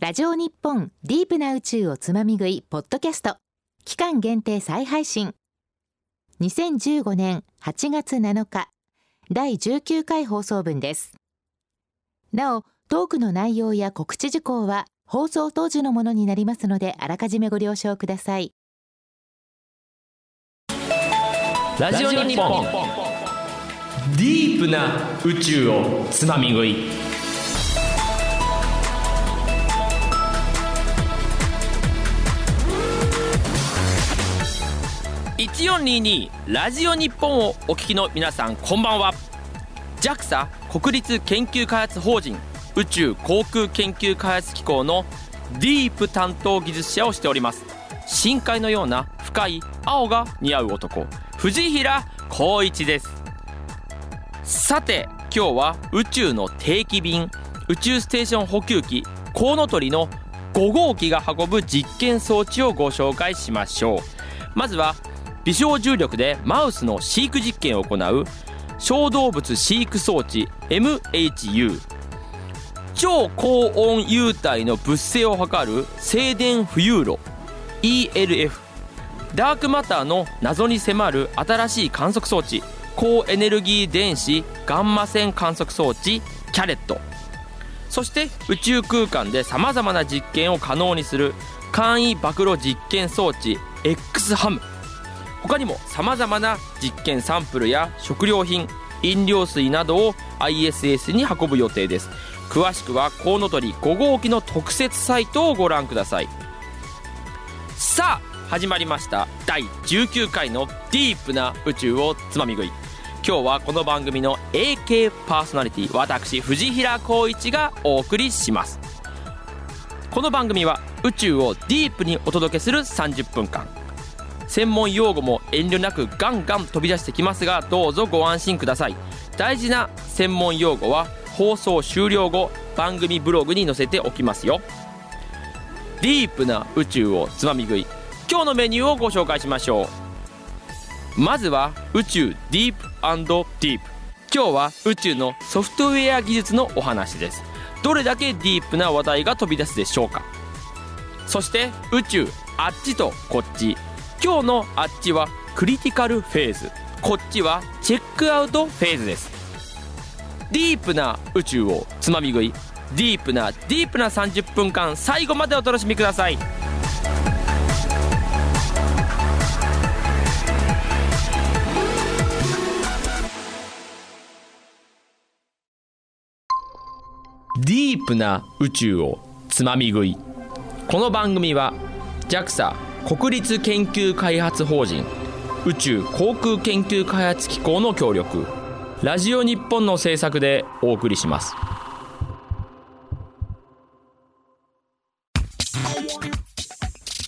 ラジオ日本ディープな宇宙をつまみ食いポッドキャスト。期間限定再配信。2015年8月7日第19回放送分です。なおトークの内容や告知事項は放送当時のものになりますのであらかじめご了承ください。ラジオ日本。ディープな宇宙をつまみ食い。1422ラジオ日本をお聞きの皆さんこんばんは。JAXA 国立研究開発法人宇宙航空研究開発機構のディープ担当技術者をしております。深海のような深い青が似合う男藤平光一です。さて今日は宇宙の定期便宇宙ステーション補給機コウノトリの5号機が運ぶ実験装置をご紹介しましょう。まずは微小重力でマウスの飼育実験を行う小動物飼育装置 MHU 超高温幽体の物性を測る静電浮遊路 ELF ダークマターの謎に迫る新しい観測装置高エネルギー電子ガンマ線観測装置キャレット。そして宇宙空間でさまざまな実験を可能にする簡易暴露実験装置 X ハム。他にもさまざまな実験サンプルや食料品飲料水などを ISS に運ぶ予定です。詳しくはコウノトリ5号機の特設サイトをご覧ください。さあ始まりました。第19回のディープな宇宙をつまみ食い。今日はこの番組の AK パーソナリティ私藤平光一がお送りします。この番組は宇宙をディープにお届けする30分間。専門用語も遠慮なくガンガン飛び出してきますがどうぞご安心ください。大事な専門用語は放送終了後番組ブログに載せておきますよ。ディープな宇宙をつまみ食い。今日のメニューをご紹介しましょう。まずは宇宙ディープディープ。今日は宇宙のソフトウェア技術のお話です。どれだけディープな話題が飛び出すでしょうか。そして宇宙あっちとこっち。今日のあっちはクリティカルフェーズ。こっちはチェックアウトフェーズです。ディープな宇宙をつまみ食い。ディープなディープな30分間最後までお楽しみください。ディープな宇宙をつまみ食い。この番組は JAXA 国立研究開発法人宇宙航空研究開発機構の協力。ラジオ日本の制作でお送りします。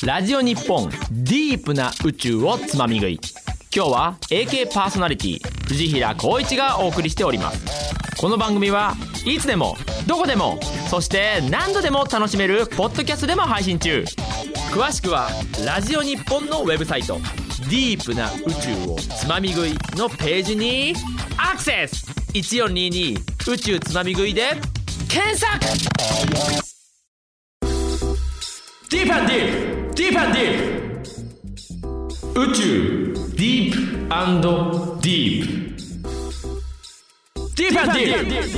ラジオ日本ディープな宇宙をつまみ食い。今日は AK パーソナリティ藤平光一がお送りしております。この番組はいつでもどこでもそして何度でも楽しめるポッドキャストでも配信中。詳しくはラジオ日本のウェブサイト「ディープな宇宙をつまみ食い」のページにアクセス。1422宇宙つまみ食いで検索。ディープディープ。ディープディープ。宇宙ディープディープ。ディープディープディー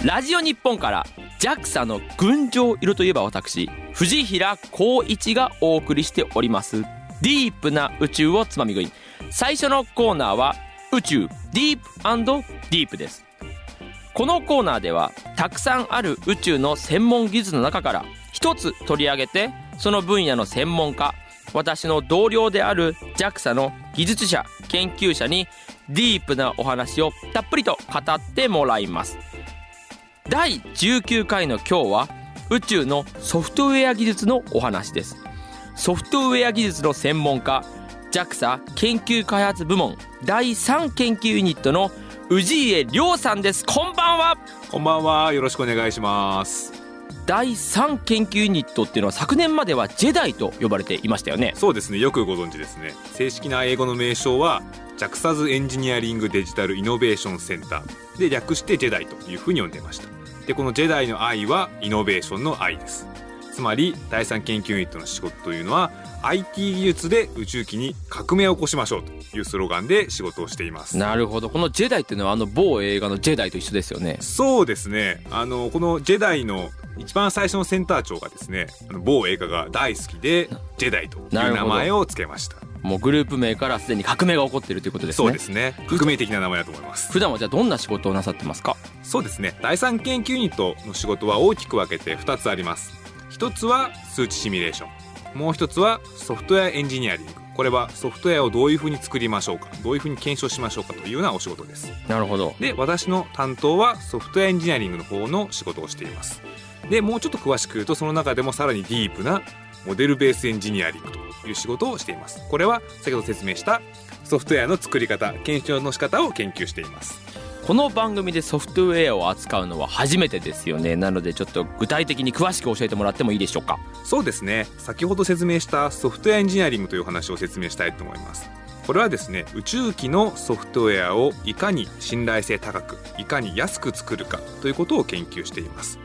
プラジオ日本から JAXA の群青色といえば私藤平光一がお送りしております。ディープな宇宙をつまみ食い。最初のコーナーは宇宙ディープディープです。このコーナーではたくさんある宇宙の専門技術の中から一つ取り上げてその分野の専門家私の同僚である JAXA の技術者研究者にディープなお話をたっぷりと語ってもらいます。第19回の今日は宇宙のソフトウェア技術のお話です。ソフトウェア技術の専門家 JAXA 研究開発部門第3研究ユニットの氏家亮さんです。こんばんは。こんばんは。よろしくお願いします。第3研究ユニットっていうのは昨年まではジェダイと呼ばれていましたよね。そうですね。よくご存知ですね。正式な英語の名称は JAXA's エンジニアリングデジタルイノベーションセンター。で略してジェダイというふうに呼んでいました。でこのジェダイの愛はイノベーションの愛です。つまり第3研究ユニットの仕事というのは IT 技術で宇宙機に革命を起こしましょうというスローガンで仕事をしています。なるほど。このジェダイっていうのはあの某映画のジェダイと一緒ですよね。そうですね。あのこのジェダイの一番最初のセンター長がですね某映画が大好きでジェダイという名前を付けました。もうグループ名からすでに革命が起こっているということですね。そうですね。革命的な名前だと思います。普段はじゃあどんな仕事をなさってますか？そうですね。第三研究ユニットの仕事は大きく分けて2つあります。一つは数値シミュレーション。もう一つはソフトウェアエンジニアリング。これはソフトウェアをどういうふうに作りましょうか？どういうふうに検証しましょうかというようなお仕事です。なるほど。で私の担当はソフトウェアエンジニアリングの方の仕事をしていますでもうちょっと詳しく言うとその中でもさらにディープなモデルベースエンジニアリングという仕事をしています。これは先ほど説明したソフトウェアの作り方検証の仕方を研究しています。この番組でソフトウェアを扱うのは初めてですよね。なのでちょっと具体的に詳しく教えてもらってもいいでしょうか。そうですね。先ほど説明したソフトウェアエンジニアリングという話を説明したいと思います。これはですね宇宙機のソフトウェアをいかに信頼性高くいかに安く作るかということを研究しています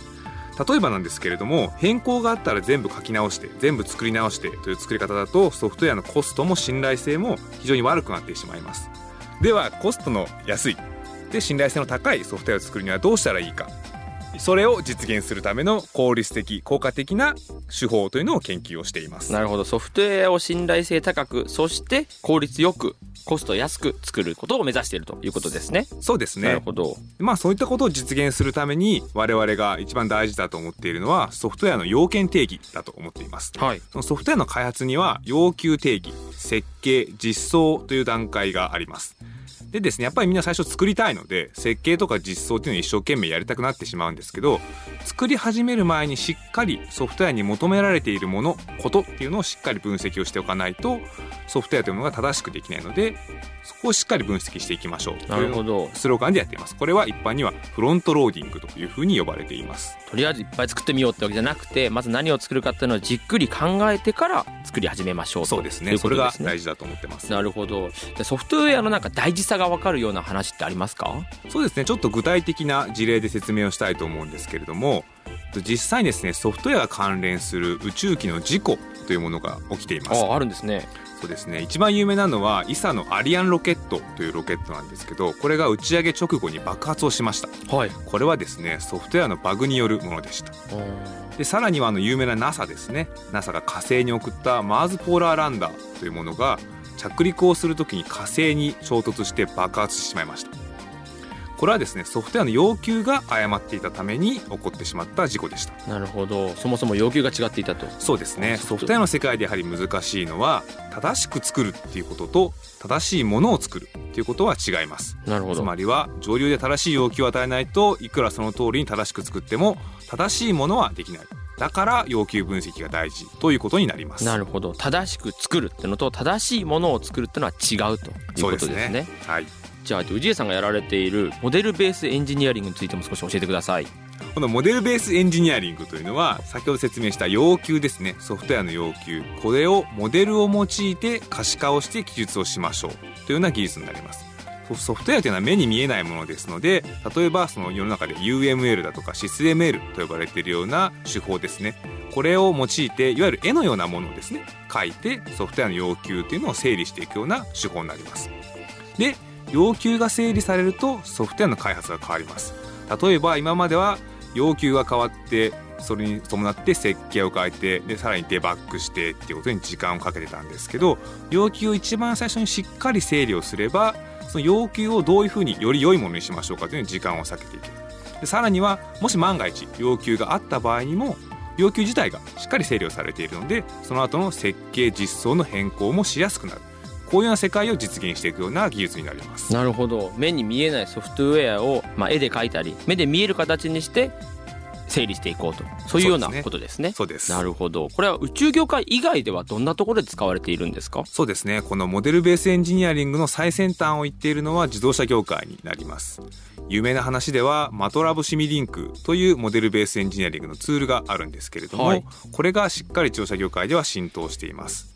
例えばなんですけれども変更があったら全部書き直して全部作り直してという作り方だとソフトウェアのコストも信頼性も非常に悪くなってしまいます。ではコストの安いで信頼性の高いソフトウェアを作るにはどうしたらいいか。それを実現するための効率的効果的な手法というのを研究をしています。なるほど。ソフトウェアを信頼性高くそして効率よくコスト安く作ることを目指しているということですね。そうですね。なるほど。まあそういったことを実現するために我々が一番大事だと思っているのはソフトウェアの要件定義だと思っています。はい。そのソフトウェアの開発には要求定義設計実装という段階がありますでですねやっぱりみんな最初作りたいので設計とか実装っていうのを一生懸命やりたくなってしまうんですけど作り始める前にしっかりソフトウェアに求められているものことっていうのをしっかり分析をしておかないとソフトウェアというものが正しくできないのでそこをしっかり分析していきましょう。というなるほどスローガンでやっています。これは一般にはフロントローディングというふうに呼ばれています。とりあえずいっぱい作ってみようってわけじゃなくてまず何を作るかっていうのをじっくり考えてから作り始めましょうとそうですね。いそれが大事だと思ってます。なるほど。ソフトウェアのなんか大事さが分かるような話ってありますか？そうですね。ちょっと具体的な事例で説明をしたいと思うんですけれども実際にですねソフトウェアが関連する宇宙機の事故というものが起きています。ああるんですね。そうですね。一番有名なのは ESA のアリアンロケットというロケットなんですけどこれが打ち上げ直後に爆発をしました。はい。これはですねソフトウェアのバグによるものでした。でさらにはあの有名な NASA ですね。NASA が火星に送ったマーズポーラーランダーというものが着陸をするときに火星に衝突して爆発してしまいました。これはですねソフトウェアの要求が誤っていたために起こってしまった事故でした。なるほど。そもそも要求が違っていたと。そうですね。ソフトウェアの世界でやはり難しいのは正しく作るっていうことと正しいものを作るっていうことは違います。つなるほど。まりは上流で正しい要求を与えないといくらその通りに正しく作っても正しいものはできないだから要求分析が大事ということになります。なるほど。正しく作るってのと正しいものを作るってのは違うということですね。はい。じゃあ氏家さんがやられているモデルベースエンジニアリングについても少し教えてください。このモデルベースエンジニアリングというのは先ほど説明した要求ですね。ソフトウェアの要求。これをモデルを用いて可視化をして記述をしましょう。というような技術になりますソフトウェアというのは目に見えないものですので例えばその世の中で UML だとか SysML と呼ばれているような手法ですね。これを用いていわゆる絵のようなものをですね。書いてソフトウェアの要求というのを整理していくような手法になります。で要求が整理されるとソフトウェアの開発が変わります。例えば今までは要求が変わってそれに伴って設計を変えてでさらにデバッグしてっていうことに時間をかけてたんですけど要求を一番最初にしっかり整理をすればその要求をどういうふうにより良いものにしましょうかというの時間を避けていける。でさらにはもし万が一要求があった場合にも要求自体がしっかり整理をされているのでその後の設計実装の変更もしやすくなる。こういうような世界を実現していくような技術になります。なるほど。目に見えないソフトウェアを、まあ、絵で描いたり目で見える形にして整理していこうと。そういうようなことですね。そうです。なるほど。これは宇宙業界以外ではどんなところで使われているんですか？そうですね。このモデルベースエンジニアリングの最先端を言っているのは自動車業界になります。有名な話ではマトラボシミリンクというモデルベースエンジニアリングのツールがあるんですけれども、はい。これがしっかり自動車業界では浸透しています。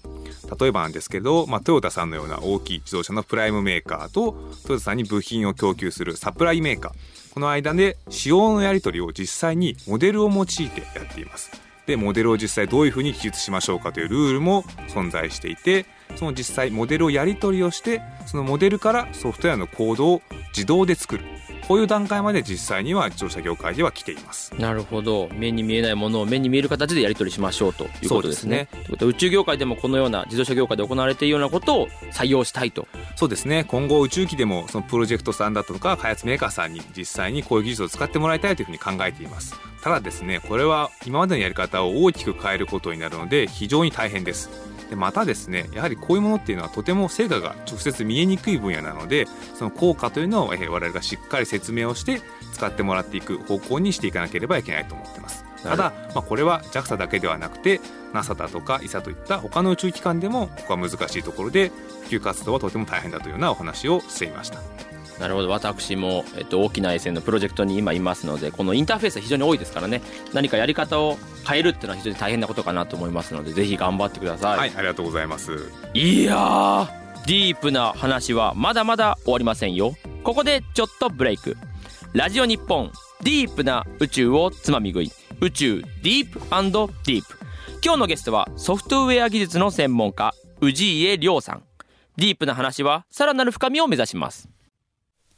例えばなんですけど、まあ、トヨタさんのような大きい自動車のプライムメーカーとトヨタさんに部品を供給するサプライメーカーこの間で仕様のやり取りを実際にモデルを用いてやっています。でモデルを実際どういうふうに記述しましょうかというルールも存在していてその実際モデルをやり取りをしてそのモデルからソフトウェアのコードを自動で作る。こういう段階まで実際には自動車業界では来ています。なるほど。目に見えないものを目に見える形でやり取りしましょうということですね。そうということは宇宙業界でもこのような自動車業界で行われているようなことを採用したいと。そうですね。今後宇宙機でもそのプロジェクトさんだとか開発メーカーさんに実際にこういう技術を使ってもらいたいというふうに考えていますただですねこれは今までのやり方を大きく変えることになるので非常に大変です。でまたですねやはりこういうものっていうのはとても成果が直接見えにくい分野なのでその効果というのをえー我々がしっかり説明をして使ってもらっていく方向にしていかなければいけないと思ってます。ただ、まあ、これは JAXA だけではなくて NASA だとか ESA といった他の宇宙機関でもここは難しいところで普及活動はとても大変だというようなお話をしていましたなるほど。私も、えっと、大きな SN のプロジェクトに今いますのでこのインターフェースは非常に多いですからね。何かやり方を変えるっていうのは非常に大変なことかなと思いますのでぜひ頑張ってください、はい、ありがとうございます。いやーディープな話はまだまだ終わりませんよ。ここでちょっとブレイク。ラジオ日本ディープな宇宙をつまみ食い。宇宙ディープディープ。今日のゲストはソフトウェア技術の専門家氏家亮さん。ディープな話はさらなる深みを目指します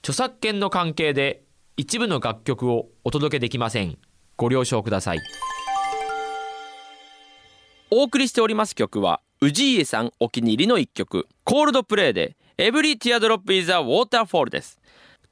著作権の関係で一部の楽曲をお届けできません。ご了承ください。お送りしております曲は氏家さんお気に入りの一曲コールドプレイで Every Teardrop is a Waterfall です。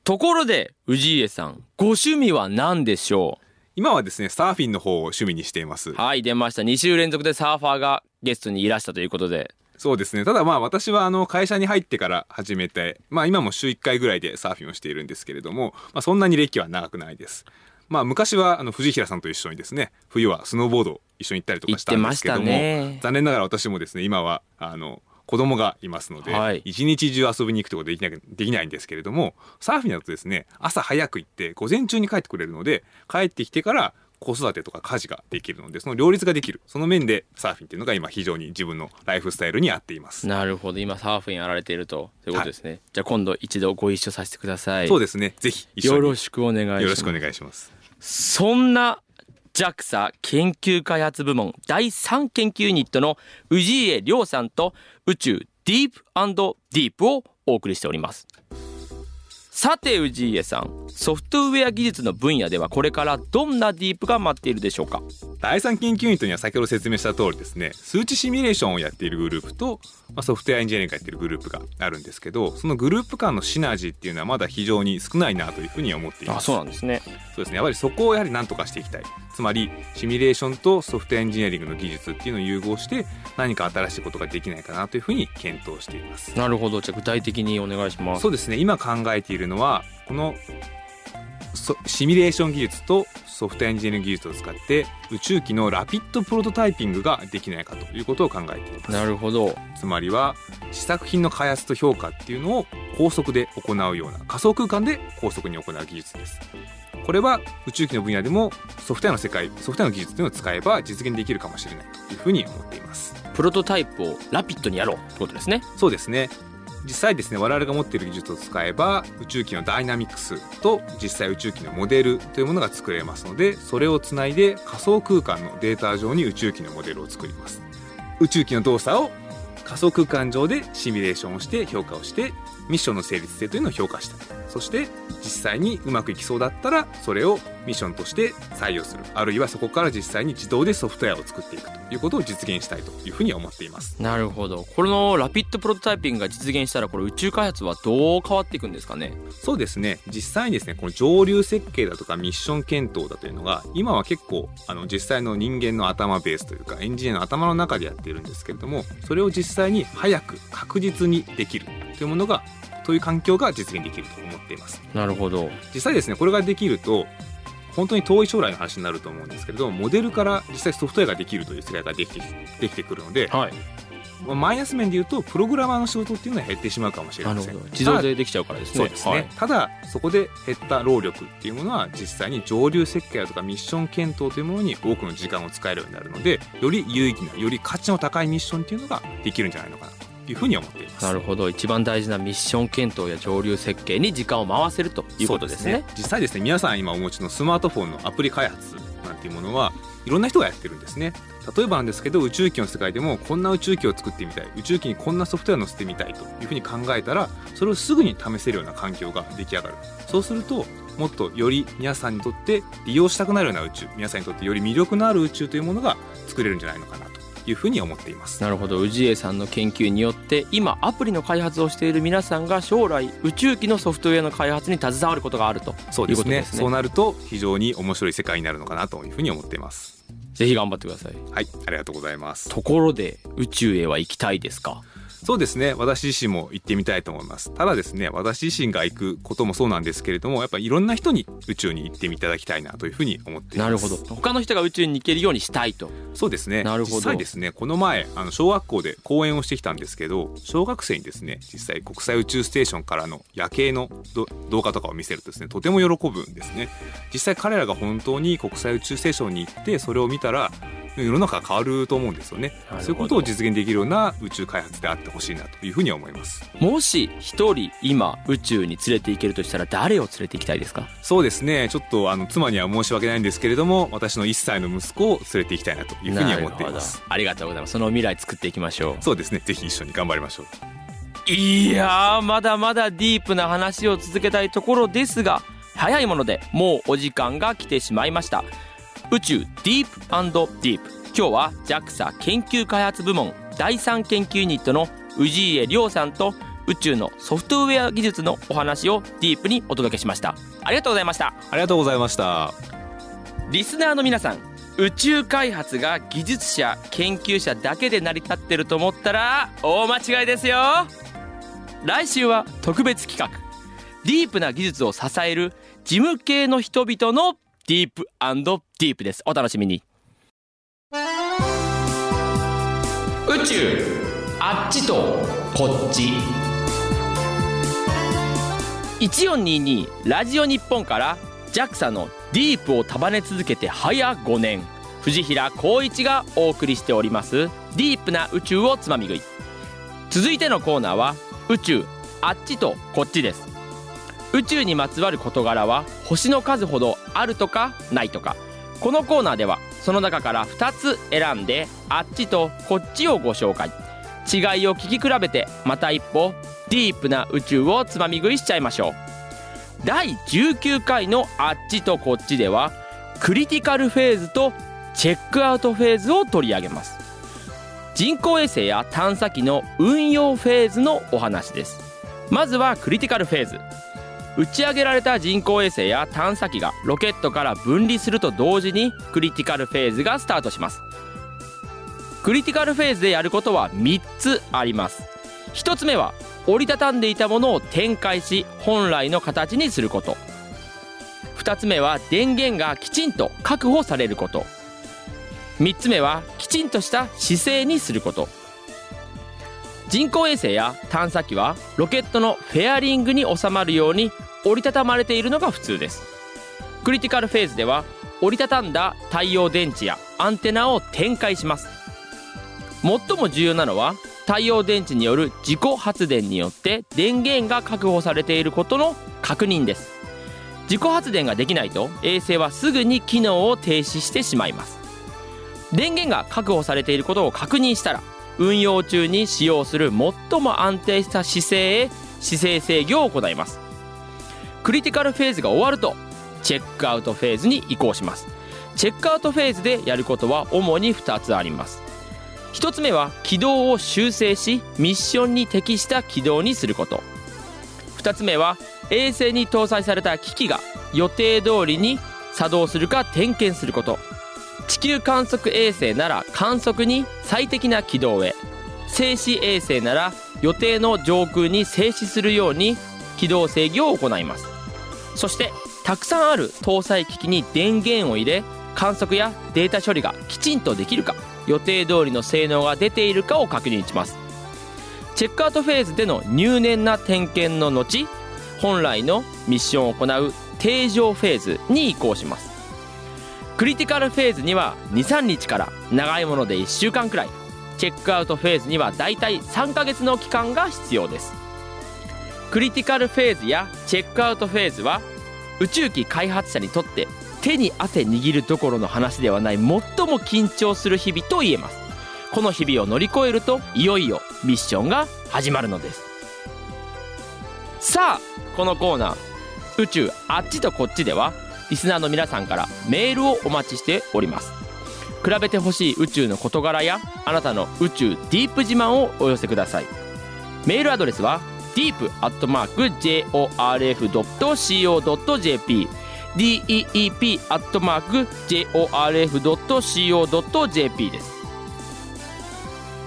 ところで氏家さんご趣味は何でしょ今はですねサーフィンの方を趣味にしています。うはい出ました。2週連続でサーファーがゲストにいらしたということでそうですね。ただまあ私はあの会社に入ってから始めてまあ今も週1回ぐらいでサーフィンをしているんですけれども、まあ、そんなに歴は長くないです。まあ昔はあの藤平さんと一緒にですね冬はスノーボードを一緒に行ったりとかしたんですけども、ね。残念ながら私もですね今はあの子供がいますので、はい。一日中遊びに行くってことできないできないんですけれどもサーフィンだとですね朝早く行って午前中に帰ってくれるので帰ってきてから子育てとか家事ができるのでその両立ができる。その面でサーフィンっていうのが今非常に自分のライフスタイルに合っています。なるほど。今サーフィンやられているとということですね、じゃあ今度一度ご一緒させてください。そうですね。ぜひよろしくお願いします。よろしくお願いします。そんな JAXA 研究開発部門第3研究ユニットの氏家亮さんと宇宙ディープディープをお送りしておりますさて氏家さん。ソフトウェア技術の分野ではこれからどんなディープが待っているでしょうか？第3研究ユニットには先ほど説明した通りですね数値シミュレーションをやっているグループと、まあ、ソフトウェアエンジニアリングがやっているグループがあるんですけどそのグループ間のシナジーっていうのはまだ非常に少ないなというふうに思っています。あそうなんですね。そうですね。やはりそこをやはり何とかしていきたい。つまりシミュレーションとソフトウェアエンジニアリングの技術っていうのを融合して何か新しいことができないかなというふうに検討しています。なるほど。じゃあ具体的にお願いします。そうですね。今考えているのはこのそシミュレーション技術とソフトエンジニア技術を使って宇宙機のラピッドプロトタイピングができないかということを考えています。なるほど。つまりは試作品の開発と評価っていうのを高速で行うような仮想空間で高速に行う技術です。これは宇宙機の分野でもソフトウェアの世界ソフトウェアの技術というのを使えば実現できるかもしれないというふうに思っていますプロトタイプをラピッドにやろうってことですねそうですね実際ですね我々が持っている技術を使えば宇宙機のダイナミクスと実際宇宙機のモデルというものが作れますのでそれをつないで仮想空間のデータ上に宇宙機のモデルを作ります。宇宙機の動作を仮想空間上でシミュレーションをして評価をしてミッションの成立性というのを評価したそして実際にうまくいきそうだったらそれをミッションとして採用する。あるいはそこから実際に自動でソフトウェアを作っていくということを実現したいというふうに思っています。なるほど。このラピッドプロトタイピングが実現したらこれ宇宙開発はどう変わっていくんですかね？そうですね。実際にですねこの上流設計だとかミッション検討だというのが今は結構あの実際の人間の頭ベースというかエンジニアの頭の中でやっているんですけれどもそれを実際に早く確実にできるというものがという環境が実現できると思っています。なるほど。実際ですねこれができると本当に遠い将来の話になると思うんですけれどもモデルから実際ソフトウェアができるという世界ができてできてくるので、はい。まあマイナス面で言うとプログラマーの仕事っていうのは減ってしまうかもしれません。自動でできちゃうからですね。そうですね、はい。ただそこで減った労力っていうものは実際に上流設計だとかミッション検討というものに多くの時間を使えるようになるのでより有意義なより価値の高いミッションっていうのができるんじゃないのかな。というふうに思っています。なるほど。一番大事なミッション検討や上流設計に時間を回せるということですね。そう実際ですね皆さん今お持ちのスマートフォンのアプリ開発なんていうものはいろんな人がやってるんですね。例えばなんですけど宇宙機の世界でもこんな宇宙機を作ってみたい。宇宙機にこんなソフトウェアを載せてみたいというふうに考えたらそれをすぐに試せるような環境が出来上がる。そうするともっとより皆さんにとって利用したくなるような宇宙皆さんにとってより魅力のある宇宙というものが作れるんじゃないのかなというふうに思っています。なるほど。氏家さんの研究によって今アプリの開発をしている皆さんが将来宇宙機のソフトウェアの開発に携わることがあると。そうですね。いうことですね。そうなると非常に面白い世界になるのかなというふうに思っています。ぜひ頑張ってください。はい。ありがとうございます。ところで宇宙へは行きたいですか？そうですね。私自身も行ってみたいと思います。ただですね私自身が行くこともそうなんですけれどもやっぱりいろんな人に宇宙に行っていただきたいなというふうに思っています。なるほど。他の人が宇宙に行けるようにしたいと。そうですね。なるほど。実際ですねこの前あの小学校で講演をしてきたんですけど小学生にですね実際国際宇宙ステーションからの夜景のど動画とかを見せるとですねとても喜ぶんですね。実際彼らが本当に国際宇宙ステーションに行ってそれを見たら世の中が変わると思うんですよね。そういうことを実現できるような宇宙開発であってほしいなというふうに思います。もし一人今宇宙に連れて行けるとしたら誰を連れて行きたいですか？そうですね。ちょっとあの妻には申し訳ないんですけれども私の1歳の息子を連れて行きたいなというふうに思っています。ありがとうございます。その未来作っていきましょう。そうですね。ぜひ一緒に頑張りましょういやーまだまだディープな話を続けたいところですが早いものでもうお時間が来てしまいました。宇宙ディープディープ。今日は JAXA 研究開発部門第3研究ユニットの氏家亮さんと宇宙のソフトウェア技術のお話をディープにお届けしました。ありがとうございました。ありがとうございました。リスナーの皆さん宇宙開発が技術者研究者だけで成り立ってると思ったら大間違いですよ。来週は特別企画。ディープな技術を支える事務系の人々のディープディープです。お楽しみに。宇宙あっちとこっち。1422ラジオ日本から JAXA のディープを束ね続けて早5年。藤平光一がお送りしております。ディープな宇宙をつまみ食い。続いてのコーナーは宇宙あっちとこっちです。宇宙にまつわる事柄は星の数ほどあるとかないとか。このコーナーではその中から2つ選んであっちとこっちをご紹介。違いを聞き比べてまた一歩ディープな宇宙をつまみ食いしちゃいましょう。第19回のあっちとこっちではクリティカルフェーズとチェックアウトフェーズを取り上げます。人工衛星や探査機の運用フェーズのお話です。まずはクリティカルフェーズ。打ち上げられた人工衛星や探査機がロケットから分離すると同時にクリティカルフェーズがスタートします。クリティカルフェーズでやることは3つあります。1つ目は折りたたんでいたものを展開し本来の形にすること。2つ目は電源がきちんと確保されること。3つ目はきちんとした姿勢にすること。人工衛星や探査機はロケットのフェアリングに収まるように折りたたまれているのが普通です。クリティカルフェーズでは折りたたんだ太陽電池やアンテナを展開します。最も重要なのは太陽電池による自己発電によって電源が確保されていることの確認です。自己発電ができないと衛星はすぐに機能を停止してしまいます。電源が確保されていることを確認したら運用中に使用する最も安定した姿勢へ姿勢制御を行います。クリティカルフェーズが終わるとチェックアウトフェーズに移行します。チェックアウトフェーズでやることは主に2つあります。1つ目は軌道を修正しミッションに適した軌道にすること。2つ目は衛星に搭載された機器が予定通りに作動するか点検すること。地球観測衛星なら観測に最適な軌道へ。静止衛星なら予定の上空に静止するように軌道制御を行います。そしてたくさんある搭載機器に電源を入れ観測やデータ処理がきちんとできるか。予定通りの性能が出ているかを確認します。チェックアウトフェーズでの入念な点検の後本来のミッションを行う定常フェーズに移行します。クリティカルフェーズには23日から長いもので1週間くらい。チェックアウトフェーズにはだいたい3ヶ月の期間が必要です。クリティカルフェーズやチェックアウトフェーズは宇宙機開発者にとって手に汗握るどころの話ではない最も緊張する日々と言えます。この日々を乗り越えるといよいよミッションが始まるのです。さあこのコーナー。宇宙あっちとこっちではリスナーの皆さんからメールをお待ちしております。比べてほしい宇宙の事柄やあなたの宇宙ディープ自慢をお寄せください。メールアドレスは deep.jorf.co.jp deep.jorf.co.jp です。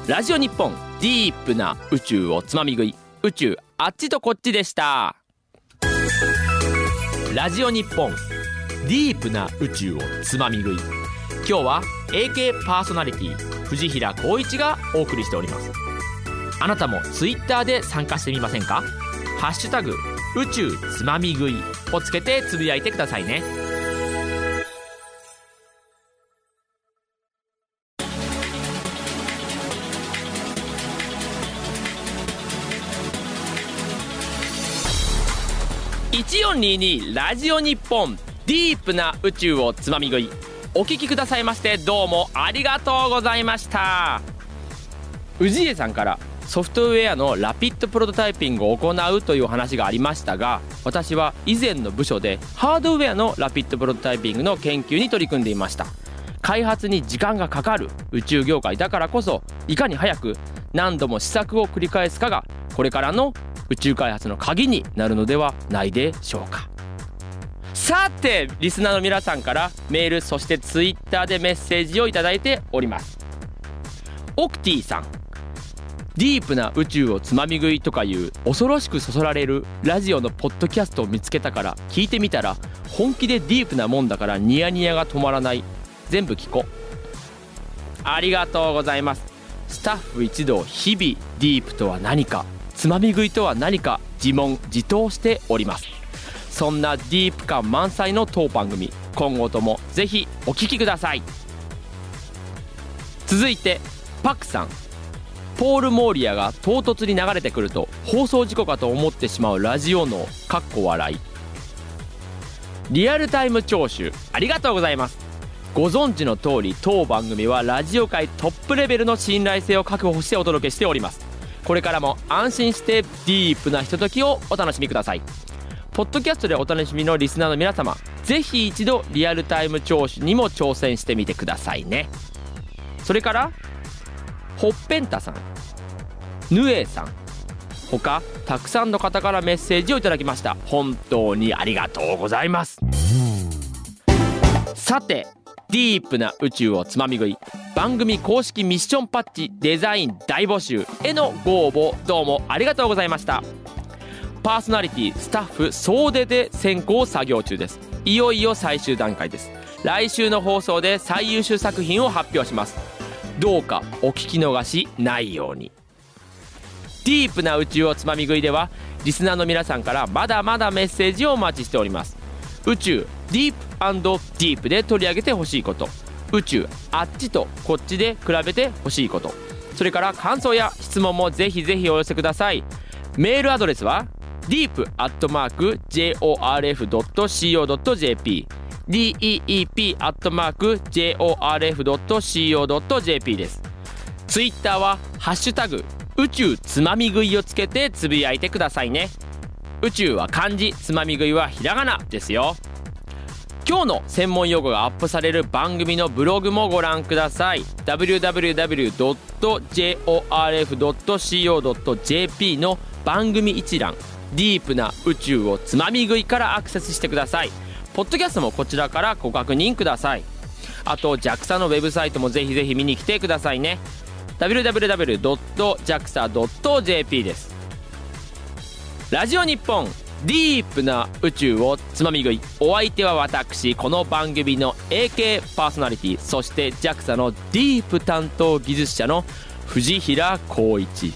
ラジオ日本ディープな宇宙をつまみ食い。宇宙あっちとこっちでした。ラジオ日本ディープな宇宙をつまみ食い。今日は AK パーソナリティ藤平光一がお送りしております。あなたもツイッターで参加してみませんか？ハッシュタグ宇宙つまみ食い。をつけてつぶやいてくださいね。1422ラジオ日本。ディープな宇宙をつまみ食い。お聞きくださいましてどうもありがとうございました。氏家さんから。ソフトウェアのラピッドプロトタイピングを行うという話がありましたが私は以前の部署でハードウェアのラピッドプロトタイピングの研究に取り組んでいました。開発に時間がかかる宇宙業界だからこそいかに早く何度も試作を繰り返すかがこれからの宇宙開発の鍵になるのではないでしょうか。さてリスナーの皆さんからメールそしてツイッターでメッセージを頂いております。オクティさん。ディープな宇宙をつまみ食いとかいう恐ろしくそそられるラジオのポッドキャストを見つけたから聞いてみたら本気でディープなもんだからニヤニヤが止まらない。全部聞こありがとうございます。スタッフ一同日々ディープとは何かつまみ食いとは何か自問自答しております。そんなディープ感満載の当番組今後ともぜひお聞きください。続いてパクさん。ポール・モーリアが唐突に流れてくると放送事故かと思ってしまうラジオのかっこ笑い。リアルタイム聴取ありがとうございます。ご存知の通り当番組はラジオ界トップレベルの信頼性を確保してお届けしております。これからも安心してディープなひとときをお楽しみください。ポッドキャストでお楽しみのリスナーの皆様ぜひ一度リアルタイム聴取にも挑戦してみてくださいね。それからほっぺんたさんぬえさん他たくさんの方からメッセージをいただきました。本当にありがとうございます。さてディープな宇宙をつまみ食い番組公式ミッションパッチデザイン大募集へのご応募どうもありがとうございました。パーソナリティスタッフ総出で選考作業中です。いよいよ最終段階です。来週の放送で最優秀作品を発表します。どうかお聞き逃しないように。ディープな宇宙をつまみ食いではリスナーの皆さんからまだまだメッセージをお待ちしております。宇宙ディープディープで取り上げてほしいこと。宇宙あっちとこっちで比べてほしいこと。それから感想や質問もぜひぜひお寄せください。メールアドレスは deep.jorf.co.jp deep.jorf.co.jp です。ツイッターは「ハッシュタグ宇宙つまみ食い」をつけてつぶやいてくださいね。宇宙は漢字つまみ食いはひらがなですよ。今日の専門用語がアップされる番組のブログもご覧ください。www.jorf.co.jp の番組一覧。ディープな宇宙をつまみ食いからアクセスしてください。ポッドキャストもこちらからご確認ください。あと JAXA のウェブサイトもぜひぜひ見に来てくださいね。www.jaxa.jp です。ラジオ日本ディープな宇宙をつまみ食いお相手は私この番組の AK パーソナリティそして JAXA のディープ担当技術者の藤平光一。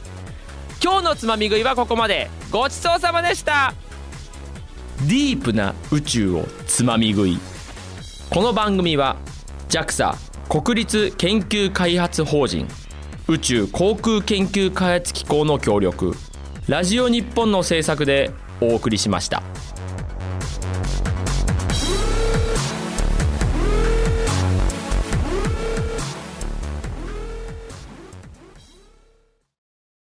今日のつまみ食いはここまで。ごちそうさまでした。ディープな宇宙をつまみ食いこの番組は JAXA 国立研究開発法人宇宙航空研究開発機構の協力ラジオ日本の制作でお送りしました。